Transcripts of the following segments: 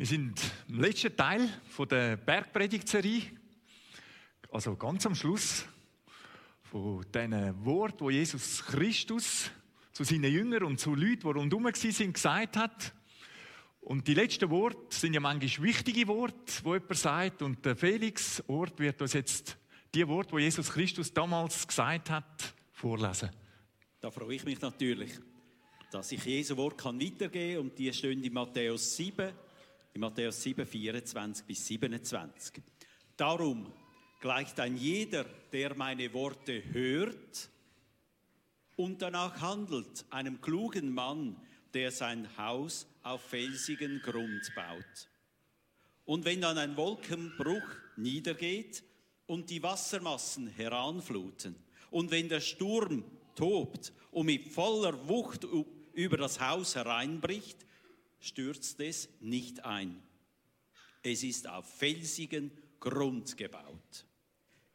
Wir sind im letzten Teil von der Bergpredigtserie, also ganz am Schluss von diesen Wort, wo Jesus Christus zu seinen Jüngern und zu Leuten, die rundherum waren, gesagt hat. Und die letzten Worte sind ja manchmal wichtige Worte, wo jemand sagt. Und der Felix Ort wird uns jetzt die Worte, die Jesus Christus damals gesagt hat, vorlesen. Da freue ich mich natürlich, dass ich Jesu Wort kann weitergeben kann. Und die stehen in Matthäus 7, in Matthäus 7, 24 bis 27. Darum gleicht ein jeder, der meine Worte hört und danach handelt, einem klugen Mann, der sein Haus auf felsigen Grund baut. Und wenn dann ein Wolkenbruch niedergeht und die Wassermassen heranfluten, und wenn der Sturm tobt und mit voller Wucht über das Haus hereinbricht, stürzt es nicht ein. Es ist auf felsigen Grund gebaut.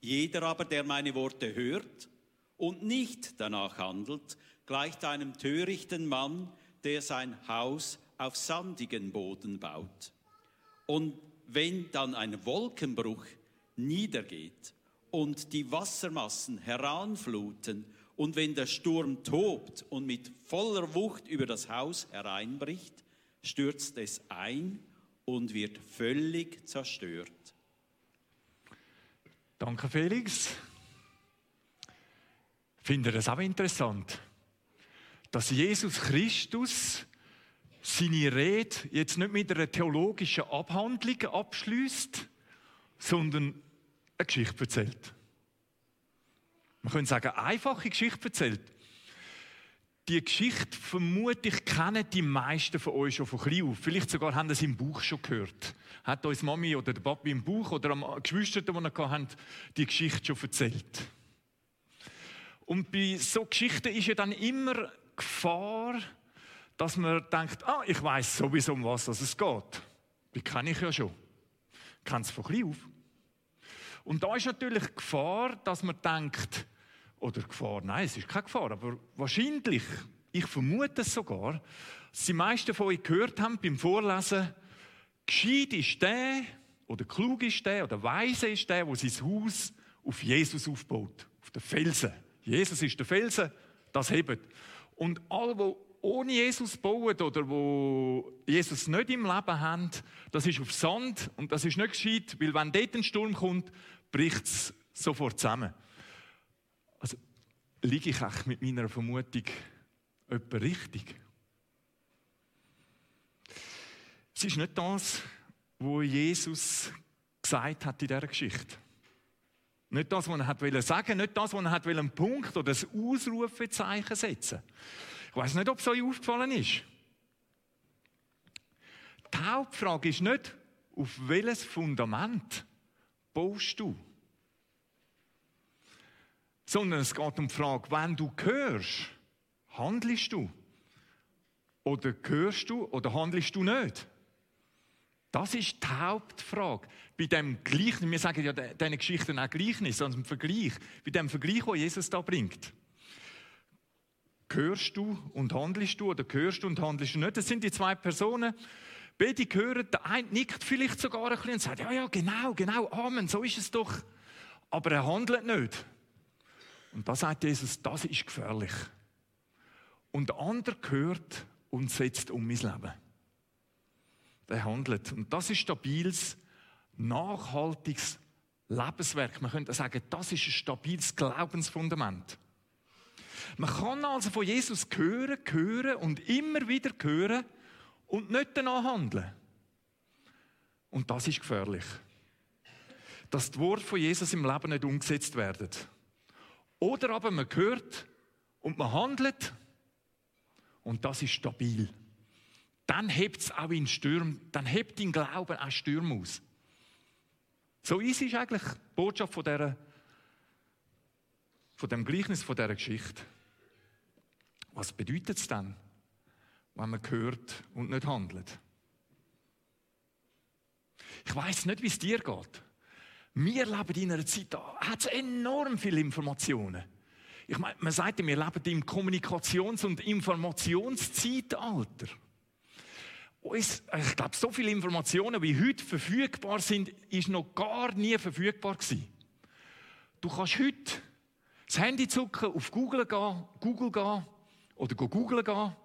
Jeder aber, der meine Worte hört und nicht danach handelt, gleicht einem törichten Mann, der sein Haus auf sandigen Boden baut. Und wenn dann ein Wolkenbruch niedergeht und die Wassermassen heranfluten und wenn der Sturm tobt und mit voller Wucht über das Haus hereinbricht, stürzt es ein und wird völlig zerstört. Danke, Felix. Finde das auch interessant, dass Jesus Christus seine Rede jetzt nicht mit einer theologischen Abhandlung abschließt, sondern eine Geschichte erzählt. Man könnte sagen, eine einfache Geschichte erzählt. Die Geschichte, vermute ich, kennen die meisten von euch schon von klein auf. Vielleicht sogar haben sie im Buch schon gehört. Hat uns Mami oder der Papi im Buch oder am Geschwister, die wir hatten, die Geschichte schon erzählt. Und bei so Geschichten ist ja dann immer Gefahr, dass man denkt, ah, ich weiß sowieso, um was es geht. Die kenne ich ja schon. Ich kenne es von klein auf. Und da ist natürlich Gefahr, dass man denkt, oder Gefahr, nein, es ist keine Gefahr, aber wahrscheinlich, ich vermute es sogar, dass die meisten von euch gehört haben beim Vorlesen, gescheit ist der, oder klug ist der, oder weise ist der, der sein Haus auf Jesus aufbaut, auf den Felsen. Jesus ist der Felsen, das hebt. Und alle, die ohne Jesus bauen oder wo Jesus nicht im Leben haben, das ist auf Sand und das ist nicht gescheit, weil wenn dort ein Sturm kommt, bricht es sofort zusammen. Liege ich echt mit meiner Vermutung etwa richtig? Es ist nicht das, was Jesus gesagt hat in dieser Geschichte. Nicht das, was er hat sagen nicht das, was er hat einen Punkt oder ein Ausrufezeichen setzen Ich weiß nicht, ob es euch aufgefallen ist. Die Hauptfrage ist nicht, auf welches Fundament baust du? Sondern es geht um die Frage, wenn du hörst, handelst du? Oder hörst du oder handelst du nicht? Das ist die Hauptfrage. Bei dem Gleichnis, wir sagen ja diese Geschichten auch Gleichnis, sondern im Vergleich, bei dem Vergleich, den Jesus da bringt. Hörst du und handelst du oder hörst du und handelst du nicht? Das sind die zwei Personen. Beide hören, der eine nickt vielleicht sogar ein bisschen und sagt, ja, ja, genau, genau, Amen, so ist es doch. Aber er handelt nicht. Und da sagt Jesus, das ist gefährlich. Und der andere hört und setzt um mein Leben. Der handelt. Und das ist stabiles, nachhaltiges Lebenswerk. Man könnte sagen, das ist ein stabiles Glaubensfundament. Man kann also von Jesus hören, hören und immer wieder hören und nicht danach handeln. Und das ist gefährlich. Dass die Worte von Jesus im Leben nicht umgesetzt werden. Oder aber man hört und man handelt und das ist stabil. Dann hebt es auch in Stürmen, dann hebt dein Glauben auch Stürme aus. So easy ist eigentlich die Botschaft von, dieser, von dem Gleichnis, von dieser Geschichte. Was bedeutet es dann, wenn man hört und nicht handelt? Ich weiß nicht, wie es dir geht. Wir leben in einer Zeit, da hat es enorm viele Informationen. Ich meine, man sagt, wir leben im Kommunikations- und Informationszeitalter. ich glaube, so viele Informationen, wie heute verfügbar sind, ist noch gar nie verfügbar gewesen. Du kannst heute das Handy zucken, auf Google gehen, Google gehen oder Google gehen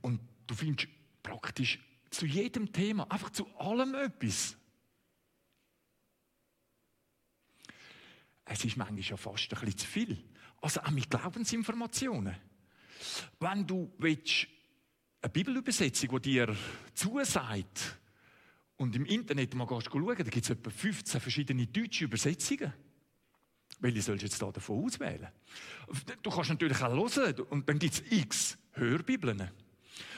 und du findest praktisch zu jedem Thema, einfach zu allem etwas. Es ist manchmal ja fast ein bisschen zu viel. Also auch mit Glaubensinformationen. Wenn du willst, eine Bibelübersetzung, die dir zusagt, und im Internet mal schauen, da gibt es etwa 15 verschiedene deutsche Übersetzungen. Welche sollst du jetzt da davon auswählen? Du kannst natürlich auch hören und dann gibt es x Hörbibeln.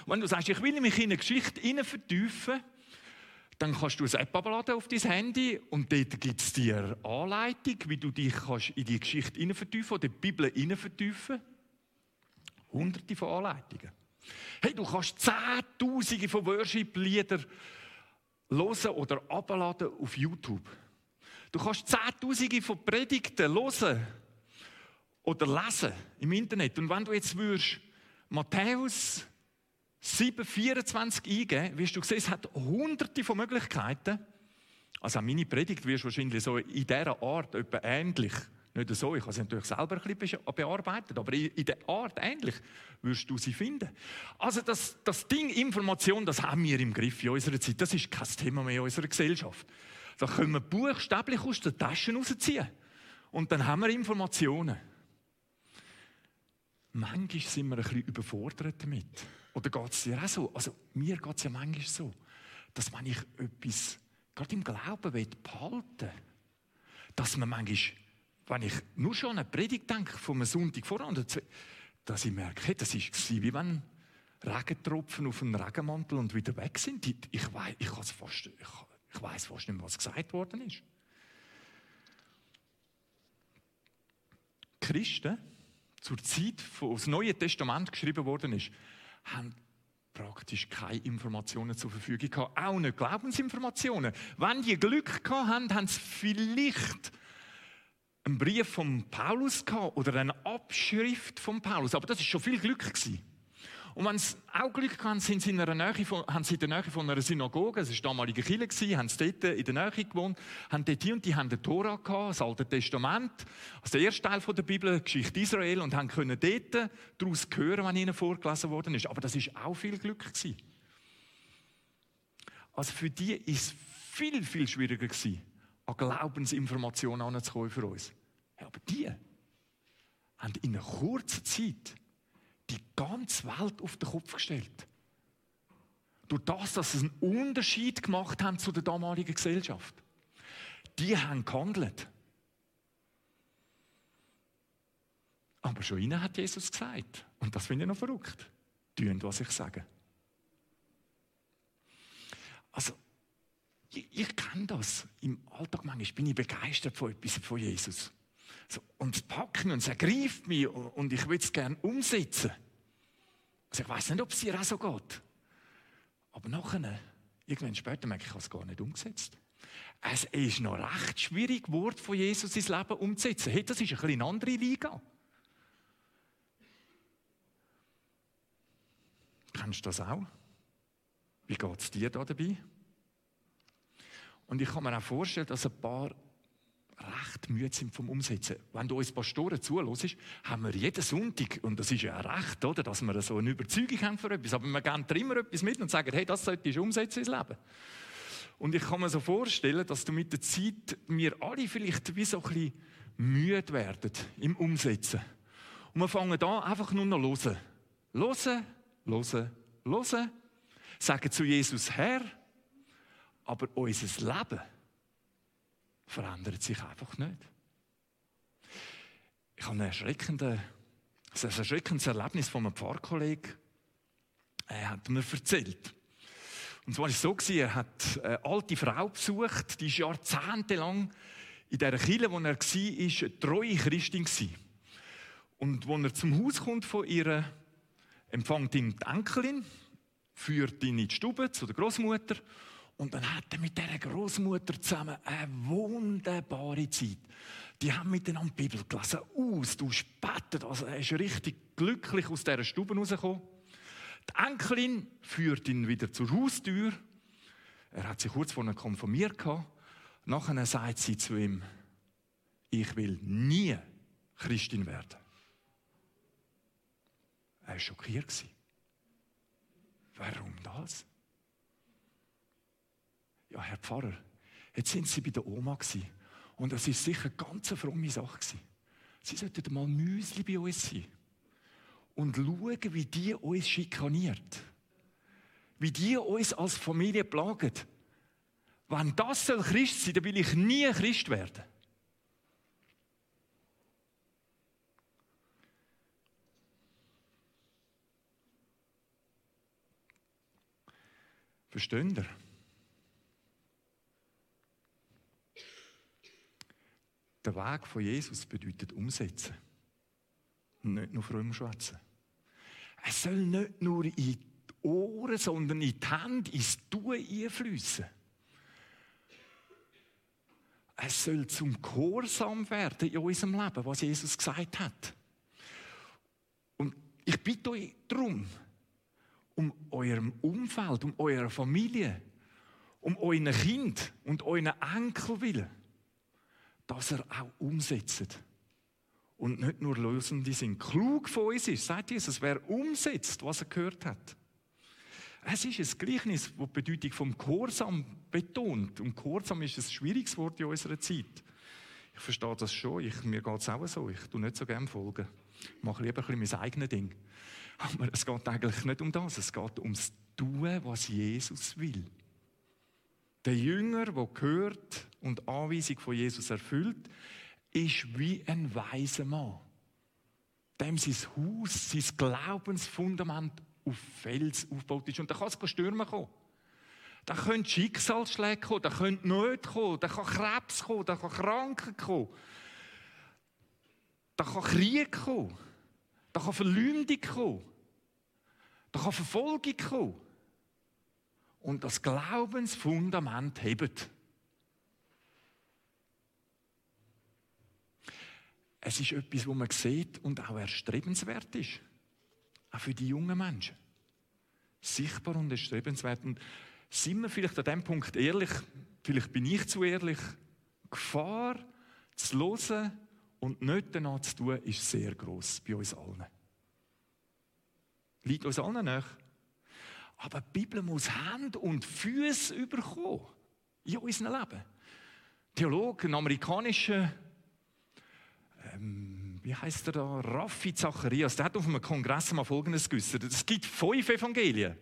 Wenn du sagst, ich will mich in eine Geschichte vertiefen, dann kannst du eine App abladen auf dein Handy und dort gibt es dir Anleitung, wie du dich kannst in die Geschichte vertiefen oder die Bibel vertiefen. Hunderte von Anleitungen. Hey, du kannst Zehntausende von Worship-Liedern hören oder abladen auf YouTube. Du kannst Zehntausende von Predigten hören oder lesen im Internet. Und wenn du jetzt würdest Matthäus 7, 24 eingeben, wirst du sehen, es hat hunderte von Möglichkeiten. Also auch meine Predigt wirst du wahrscheinlich so in dieser Art etwa ähnlich nicht so, ich habe sie natürlich selber ein bisschen bearbeitet, aber in der Art ähnlich wirst du sie finden. Also das, das Ding Information, das haben wir im Griff in unserer Zeit. Das ist kein Thema mehr in unserer Gesellschaft. Da können wir buchstäblich aus den Taschen rausziehen. Und dann haben wir Informationen. Manchmal sind wir ein bisschen überfordert damit. Oder geht es dir auch so? Also mir geht es ja manchmal so, dass wenn ich etwas gerade im Glauben behalten will, dass man manchmal wenn ich nur schon an eine Predigt denke, von einem Sonntag voran, dass ich merke, hey, das war wie wenn Regentropfen auf einen Regenmantel und wieder weg sind. Ich, weiß, ich, fast, ich, ich fast nicht mehr, was gesagt worden ist. Christen, zur Zeit, wo das Neue Testament geschrieben worden ist, haben praktisch keine Informationen zur Verfügung gehabt. Auch nicht Glaubensinformationen. Wenn die Glück gehabt haben, haben sie vielleicht einen Brief von Paulus gehabt oder eine Abschrift von Paulus, aber das ist schon viel Glück gewesen. Und wenn sie auch Glück hatten, sind sie in der Nähe von, haben sie in der Nähe von einer Synagoge, es war damalige Kirche, gewesen, haben sie dort in der Nähe gewohnt, haben dort hier und die haben den Tora gehabt, das Alte Testament, also der erste Teil der Bibel, Geschichte Israel, und haben können dort daraus hören, wenn ihnen vorgelesen worden ist. Aber das ist auch viel Glück gewesen. Also für die ist es viel, viel schwieriger gewesen, an Glaubensinformationen anzukommen für uns. Ja, aber die haben in einer kurzen Zeit die ganze Welt auf den Kopf gestellt. Durch das, dass sie einen Unterschied gemacht haben zu der damaligen Gesellschaft. Die haben gehandelt. Aber schon ihnen hat Jesus gesagt, und das finde ich noch verrückt, tun, was ich sage. Also, ich, ich kenne das. Im Alltag manchmal bin ich begeistert von etwas von Jesus. Und mich und es ergreift mich und ich würde es gerne umsetzen. Also ich weiß nicht, ob es dir auch so geht. Aber nachher, irgendwann später merke ich, ich habe es gar nicht umgesetzt. Es ist noch recht schwierig, Wort von Jesus ins Leben umzusetzen. Hey, das ist ein bisschen eine andere Liga. Kennst du das auch? Wie geht es dir da dabei? Und ich kann mir auch vorstellen, dass ein paar recht müde sind vom Umsetzen. Wenn du uns Pastoren zuhörst, haben wir jeden Sonntag, und das ist ja recht, oder, dass wir so eine Überzeugung haben für etwas, aber wir geben dir immer etwas mit und sagen, hey, das solltest du umsetzen ins Leben. Und ich kann mir so vorstellen, dass du mit der Zeit, wir alle vielleicht wie so ein bisschen müde werden im Umsetzen. Und wir fangen an, einfach nur noch hören. Hören, hören, hören. Sagen zu Jesus, Herr, aber unser Leben verändert sich einfach nicht. Ich habe ein erschreckendes, ein erschreckendes Erlebnis von einem Pfarrkollegen. Er hat mir erzählt. Und zwar war es so, er hat eine alte Frau besucht, die ist jahrzehntelang in der Kirche, wo er war, eine treue Christin. Und als er zum Haus kommt von ihr, empfängt ihn die Enkelin, führt ihn in die Stube zu der Großmutter und dann hat er mit dieser Großmutter zusammen eine wunderbare Zeit. Die haben miteinander die Bibel gelesen, aus, du spettet. Also er ist richtig glücklich aus dieser Stube rausgekommen. Die Enkelin führt ihn wieder zur Haustür. Er hat sich kurz vorher konfirmiert. Nachher sagt sie zu ihm, ich will nie Christin werden. Er war schockiert. Warum das? Ja, Herr Pfarrer, jetzt sind Sie bei der Oma und das ist sicher eine ganz fromme Sache Sie sollten mal Müsli bei uns sein und schauen, wie die uns schikaniert. Wie die uns als Familie plagen. Wenn das soll Christ sein, dann will ich nie Christ werden. Versteht ihr? Der Weg von Jesus bedeutet umsetzen. Nicht nur fromm schwätzen. Es soll nicht nur in die Ohren, sondern in die Hände, ins Tun einfließen. Es soll zum Gehorsam werden in unserem Leben, was Jesus gesagt hat. Und ich bitte euch darum, um eurem Umfeld, um eurer Familie, um euren Kind und euren Enkel willen, dass er auch umsetzt. Und nicht nur Lösende sind. Klug von uns ist, sagt Jesus, wer umsetzt, was er gehört hat. Es ist ein Gleichnis, das die Bedeutung vom Gehorsam betont. Und Gehorsam ist ein schwieriges Wort in unserer Zeit. Ich verstehe das schon. Ich, mir geht es auch so. Ich tue nicht so gerne folgen. Ich mache lieber ein bisschen mein eigenes Ding. Aber es geht eigentlich nicht um das. Es geht ums Tun, was Jesus will. Der Jünger, der gehört und Anweisung von Jesus erfüllt, ist wie ein weiser Mann, dem sein Haus, sein Glaubensfundament auf Fels aufgebaut ist. Und da kann es Stürme kommen. Da können Schicksalsschläge kommen, da können Nöte kommen, da kann Krebs kommen, da kann Krankheit kommen, da kann Krieg kommen, da kann Verleumdung kommen, da kann Verfolgung kommen. Und das Glaubensfundament hebt. Es ist etwas, wo man sieht und auch erstrebenswert ist. Auch für die jungen Menschen. Sichtbar und erstrebenswert. Und sind wir vielleicht an dem Punkt ehrlich, vielleicht bin ich zu ehrlich, Gefahr zu hören und nicht danach zu tun, ist sehr groß bei uns allen. Liegt uns allen nach. Aber die Bibel muss Hand und Füße überkommen in unserem Leben. Theologe, ein amerikanischer ähm, wie heißt er da? Raffi Zacharias, der hat auf einem Kongress mal Folgendes geäußert. Es gibt fünf Evangelien.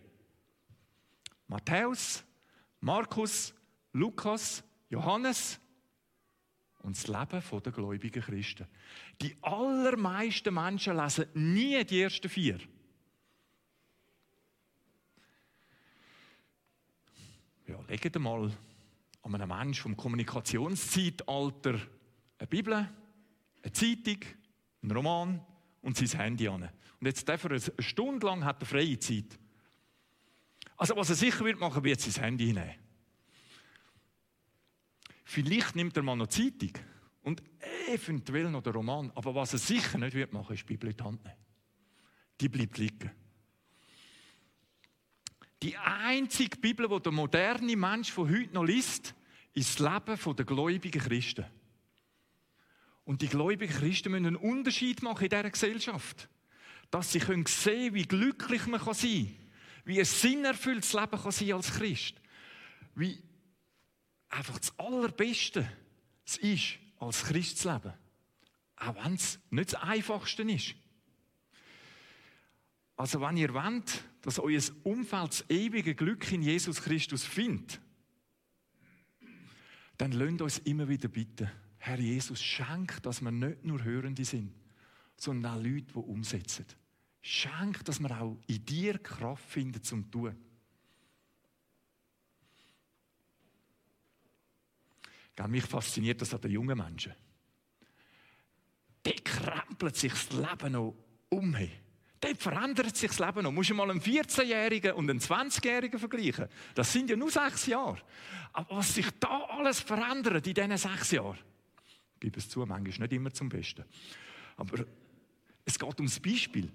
Matthäus, Markus, Lukas, Johannes und das Leben der gläubigen Christen. Die allermeisten Menschen lesen nie die ersten vier. Ja, legt mal an einem Menschen vom Kommunikationszeitalter eine Bibel eine Zeitung, einen Roman und sein Handy an. Und jetzt darf er eine Stunde lang hat er freie Zeit. Also was er sicher wird machen, wird sein Handy nehmen. Vielleicht nimmt er mal noch Zeitung und eventuell noch den Roman. Aber was er sicher nicht wird machen, ist die Bibel in die Hand nehmen. Die bleibt liegen. Die einzige Bibel, die der moderne Mensch von heute noch liest, ist das Leben der gläubigen Christen. Und die gläubigen Christen müssen einen Unterschied machen in dieser Gesellschaft. Dass sie können sehen wie glücklich man sein kann. Wie ein sinnerfülltes Leben kann sein als Christ. Wie einfach das Allerbeste es ist, als Christ zu leben. Auch wenn es nicht das Einfachste ist. Also wenn ihr wollt, dass euer Umfeld das ewige Glück in Jesus Christus findet, dann lasst uns immer wieder bitten, Herr Jesus, schenk, dass wir nicht nur Hörende sind, sondern auch Leute, die umsetzen. Schenk, dass wir auch in dir Kraft finden zum Tun. Mich fasziniert das an den jungen Menschen. Der krempelt sich das Leben noch um. Verändert sich das Leben noch. Muss du mal einen 14-Jährigen und einen 20-Jährigen vergleichen. Das sind ja nur sechs Jahre. Aber was sich da alles verändert in diesen sechs Jahren, gebe es zu, manchmal nicht immer zum Besten. Aber es geht ums Beispiel.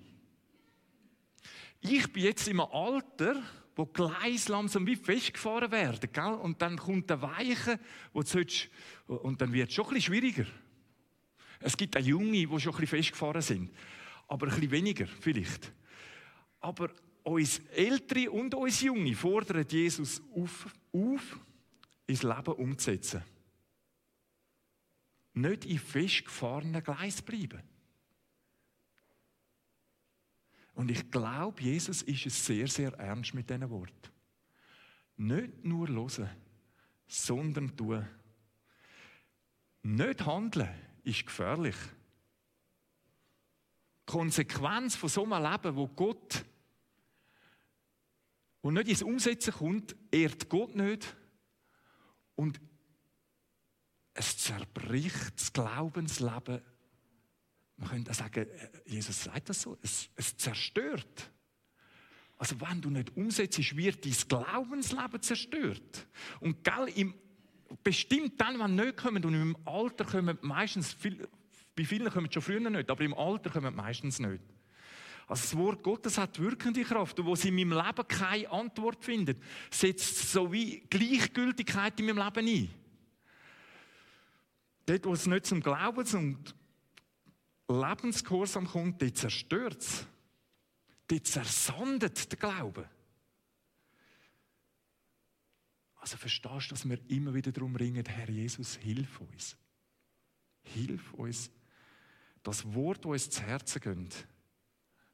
ich bin jetzt im Alter, wo Gleis langsam wie festgefahren werden, gell? Und dann kommt der Weiche, wo du und dann wird es schon ein bisschen schwieriger. Es gibt auch Junge, die schon ein bisschen festgefahren sind, aber ein bisschen weniger vielleicht. Aber uns Ältere und uns Junge fordern Jesus auf, auf ins Leben umzusetzen. Nicht in festgefahrenen Gleis bleiben. Und ich glaube, Jesus ist es sehr, sehr ernst mit diesen Worten. Nicht nur hören, sondern tun. Nicht handeln ist gefährlich. Konsequenz von so einem Leben, wo Gott wo nicht ins Umsetzen kommt, ehrt Gott nicht und es zerbricht das Glaubensleben man könnte auch sagen, Jesus sagt das so, es, es zerstört. Also wenn du nicht umsetzt, wird dein Glaubensleben zerstört. Und gell, im, bestimmt dann, wenn nicht kommen, und im Alter kommen meistens, viel, bei vielen kommen schon früher nicht, aber im Alter kommen meistens nicht. Also das Wort Gottes hat wirkende Kraft. Und wo sie in meinem Leben keine Antwort findet, setzt so wie Gleichgültigkeit in meinem Leben ein. Dort, wo es nicht zum Glauben und Lebensgehorsam kommt, die zerstört es. Die zersandet den Glauben. Also verstehst du, dass wir immer wieder darum ringen, Herr Jesus, hilf uns. Hilf uns, das Wort, das uns zu Herzen geht,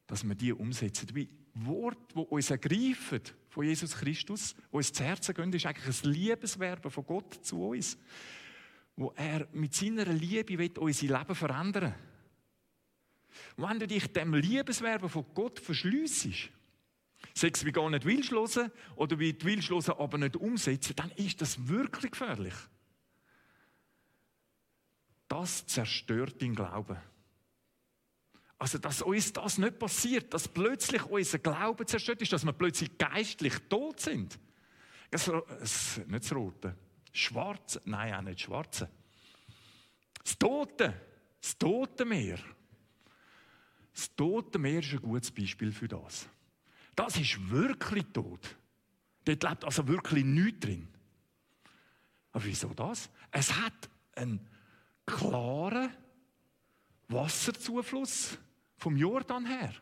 dass wir die umsetzen. Wie Wort, das uns ergreifen von Jesus Christus, das uns zu Herzen geht, ist eigentlich ein Liebeswerben von Gott zu uns, wo er mit seiner Liebe will, unser Leben verändern will. Wenn du dich dem Liebeswerben von Gott verschliessest, sagst wie gar nicht willst hören, oder wie du willst hören, aber nicht umsetzen, dann ist das wirklich gefährlich. Das zerstört deinen Glauben. Also, dass uns das nicht passiert, dass plötzlich unser Glauben zerstört ist, dass wir plötzlich geistlich tot sind. Das, das, nicht das Rote. Schwarze. Nein, auch nicht Schwarze. Das Tote. Das Tote Meer. Das Tote Meer ist ein gutes Beispiel für das. Das ist wirklich tot. Dort lebt also wirklich nichts drin. Aber wieso das? Es hat einen klaren Wasserzufluss vom Jordan her.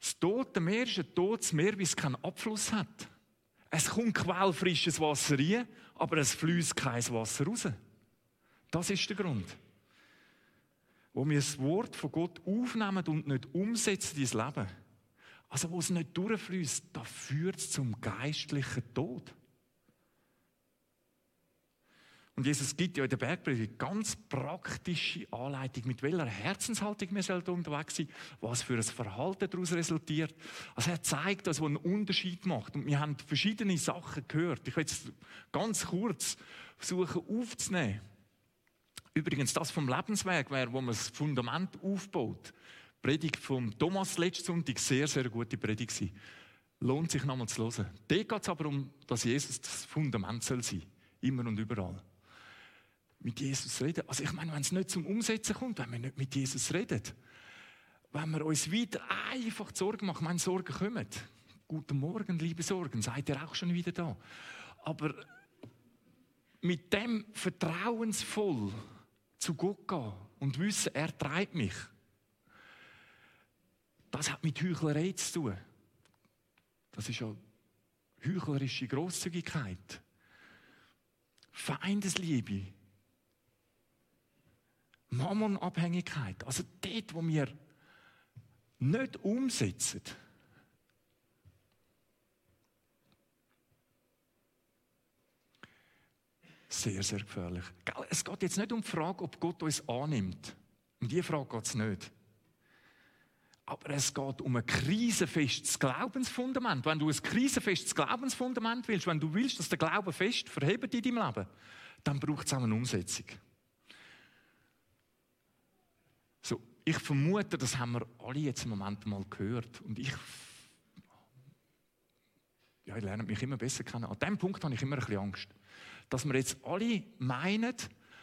Das Tote Meer ist ein totes Meer, weil es keinen Abfluss hat. Es kommt quellfrisches Wasser rein, aber es fließt kein Wasser raus. Das ist der Grund wo wir das Wort von Gott aufnehmen und nicht umsetzen in das Leben, also wo es nicht durchfließt, da führt es zum geistlichen Tod. Und Jesus gibt ja in der Bergpredigt ganz praktische Anleitung, mit welcher Herzenshaltung wir unterwegs sind, was für ein Verhalten daraus resultiert. Also er zeigt das, was einen Unterschied macht. Und wir haben verschiedene Sachen gehört. Ich will jetzt ganz kurz versuchen aufzunehmen. Übrigens, das vom Lebensweg wäre, wo man das Fundament aufbaut. Die Predigt von Thomas letzten Sonntag, sehr, sehr gute Predigt gewesen. Lohnt sich nochmal zu hören. Dort geht es aber um, dass Jesus das Fundament soll sein. Immer und überall. Mit Jesus reden. Also ich meine, wenn es nicht zum Umsetzen kommt, wenn wir nicht mit Jesus reden, wenn wir uns wieder einfach Sorgen machen, wenn Sorgen kommen. Guten Morgen, liebe Sorgen, seid ihr auch schon wieder da. Aber mit dem vertrauensvoll zu Gott gehen und wissen, er treibt mich. Das hat mit Heuchlerei zu tun. Das ist ja heuchlerische Grosszügigkeit. Feindesliebe. Mammonabhängigkeit. Also dort, wo wir nicht umsetzen, Sehr, sehr gefährlich. Es geht jetzt nicht um die Frage, ob Gott uns annimmt. Um diese Frage geht es nicht. Aber es geht um ein krisenfestes Glaubensfundament. Wenn du ein krisenfestes Glaubensfundament willst, wenn du willst, dass der Glaube fest verhebt in deinem Leben, dann braucht es auch eine Umsetzung. So, ich vermute, das haben wir alle jetzt im Moment mal gehört. Und ich, ja, ich lerne mich immer besser kennen. An diesem Punkt habe ich immer ein bisschen Angst dass wir jetzt alle meinen,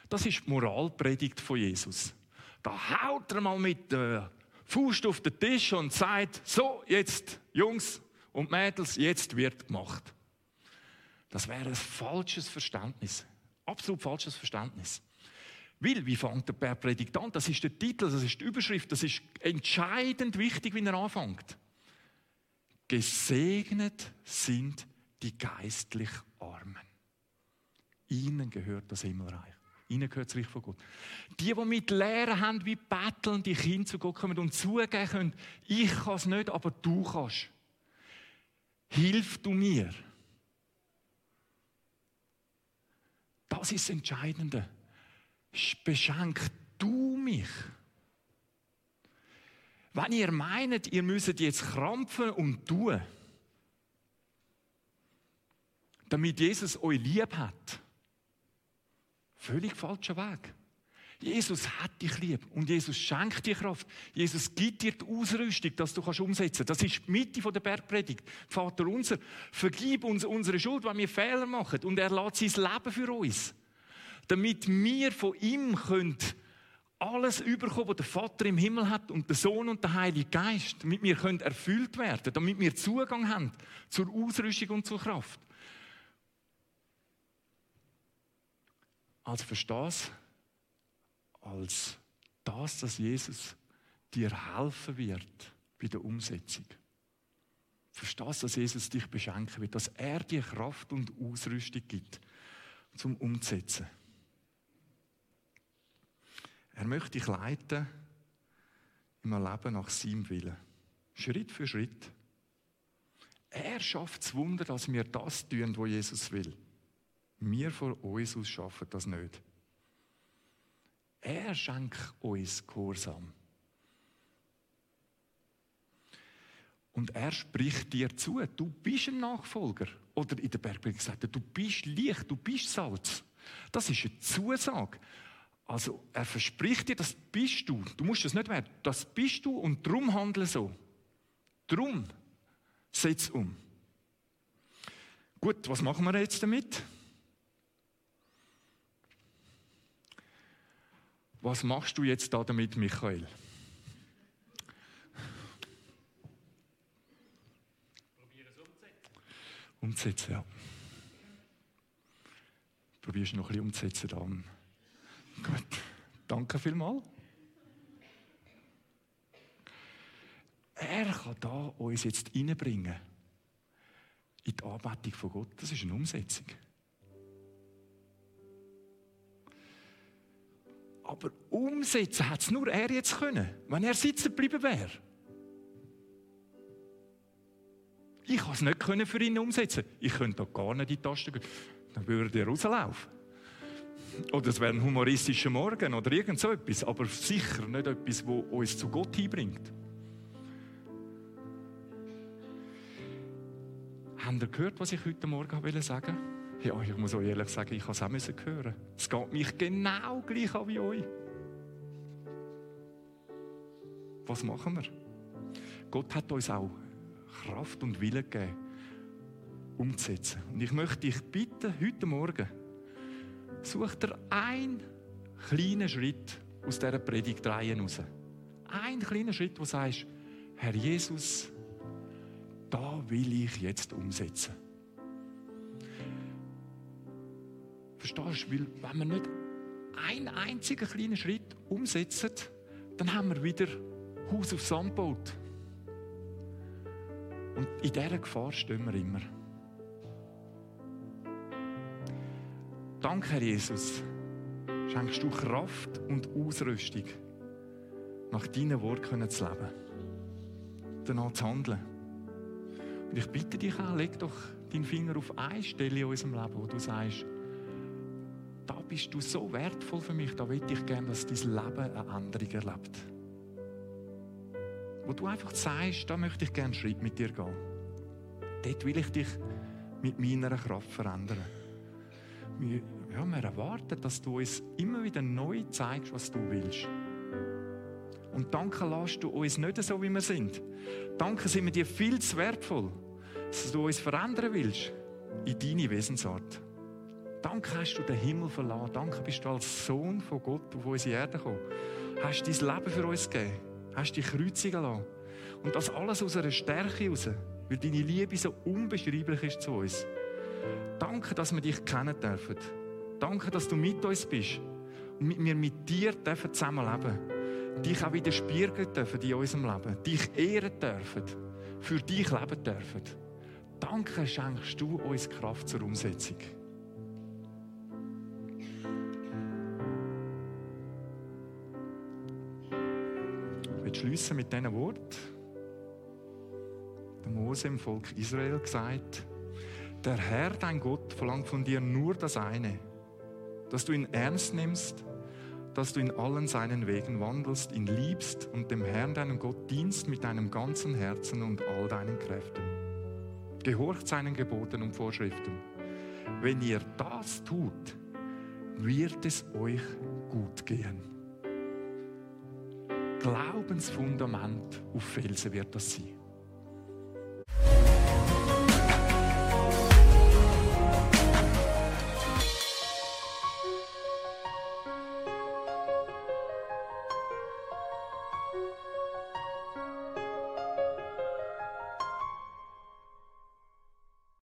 das ist die Moralpredigt von Jesus. Da haut er mal mit der Faust auf den Tisch und sagt, so, jetzt, Jungs und Mädels, jetzt wird gemacht. Das wäre ein falsches Verständnis. Absolut falsches Verständnis. Weil, wie fängt der Bergpredigt an? Das ist der Titel, das ist die Überschrift, das ist entscheidend wichtig, wie er anfängt. Gesegnet sind die geistlich Armen. Ihnen gehört das Himmelreich. Ihnen gehört das Reich von Gott. Die, die mit Lehren haben, wie betteln, die Kinder zu Gott kommen und zugeben können, ich kann es nicht, aber du kannst. Hilf du mir. Das ist das Entscheidende. Beschenk du mich. Wenn ihr meint, ihr müsst jetzt krampfen und tun, damit Jesus euch lieb hat, völlig falscher Weg. Jesus hat dich lieb und Jesus schenkt dir Kraft. Jesus gibt dir die Ausrüstung, dass du kannst umsetzen. Das ist die Mitte der Bergpredigt. Vater unser, vergib uns unsere Schuld, wenn wir Fehler machen und er lässt sein Leben für uns, damit wir von ihm können alles überkommen, was der Vater im Himmel hat und der Sohn und der Heilige Geist, damit wir können erfüllt werden, damit wir Zugang haben zur Ausrüstung und zur Kraft. Also verstehst als das, dass Jesus dir helfen wird bei der Umsetzung. Verstehst, dass Jesus dich beschenken wird, dass er dir Kraft und Ausrüstung gibt, zum Umsetzen. Er möchte dich leiten im Leben nach seinem Willen. Schritt für Schritt. Er schafft das Wunder, dass wir das tun, was Jesus will. Wir von uns aus schaffen das nicht. Er schenkt uns Gehorsam. Und er spricht dir zu, du bist ein Nachfolger. Oder in der Bergpredigt gesagt, du bist Licht, du bist Salz. Das ist eine Zusage. Also er verspricht dir, das bist du. Du musst es nicht werden. Das bist du und drum handle so. Drum setz um. Gut, was machen wir jetzt damit? Was machst du jetzt da damit, Michael? Probier es umzusetzen. Umzusetzen, ja. Probierst du noch ein bisschen umzusetzen dann. Gut, danke vielmals. Er kann da uns jetzt reinbringen in die Anbetung von Gott. Das ist eine Umsetzung. Aber umsetzen hat es nur er jetzt können, wenn er sitzen geblieben wäre. Ich kann es nicht für ihn umsetzen. Ich könnte da gar nicht in die Taste gehen. Dann würde er rauslaufen. Oder es wäre ein humoristischer Morgen oder irgend so etwas, aber sicher nicht etwas, das uns zu Gott hinbringt. Habt ihr gehört, was ich heute Morgen sagen wollte? Ja, ich muss euch ehrlich sagen, ich habe es auch müssen hören. Es geht mich genau gleich an wie euch. Was machen wir? Gott hat uns auch Kraft und Wille gegeben, umzusetzen. Und ich möchte dich bitten, heute Morgen, such dir einen kleinen Schritt aus dieser Predigtreihe raus. Ein kleiner Schritt, wo du sagst, Herr Jesus, da will ich jetzt umsetzen. Verstehst du? Weil, wenn wir nicht einen einzigen kleinen Schritt umsetzen, dann haben wir wieder Haus auf Sand gebaut. Und in dieser Gefahr stehen wir immer. Danke, Herr Jesus, schenkst du Kraft und Ausrüstung, nach deinen Worten zu leben, danach zu handeln. Und ich bitte dich auch, leg doch deinen Finger auf eine Stelle in unserem Leben, wo du sagst, da bist du so wertvoll für mich, da will ich gerne, dass dein Leben eine Änderung erlebt. Wo du einfach sagst, da möchte ich gerne einen Schritt mit dir gehen. Dort will ich dich mit meiner Kraft verändern. Wir, ja, wir erwarten, dass du uns immer wieder neu zeigst, was du willst. Und danke lässt du uns nicht so, wie wir sind. Danke sind wir dir viel zu wertvoll, dass du uns verändern willst in deine Wesensart. Danke hast du den Himmel verlassen. Danke bist du als Sohn von Gott auf unsere Erde gekommen. Hast dein Leben für uns gegeben. hast dich kreuzigen lassen. Und das alles aus einer Stärke heraus, weil deine Liebe so unbeschreiblich ist zu uns. Danke, dass wir dich kennen dürfen. Danke, dass du mit uns bist und wir mit dir dürfen zusammenleben Dich auch wieder spiegeln dürfen in unserem Leben. Dich ehren dürfen. Für dich leben dürfen. Danke schenkst du uns Kraft zur Umsetzung. Ich schließen mit diesen Worten. Der Mose im Volk Israel gesagt, der Herr, dein Gott, verlangt von dir nur das eine, dass du ihn ernst nimmst, dass du in allen seinen Wegen wandelst, ihn liebst und dem Herrn, deinem Gott, dienst mit deinem ganzen Herzen und all deinen Kräften. Gehorcht seinen Geboten und Vorschriften. Wenn ihr das tut, wird es euch gut gehen. Glaubensfundament auf Felsen wird das sein.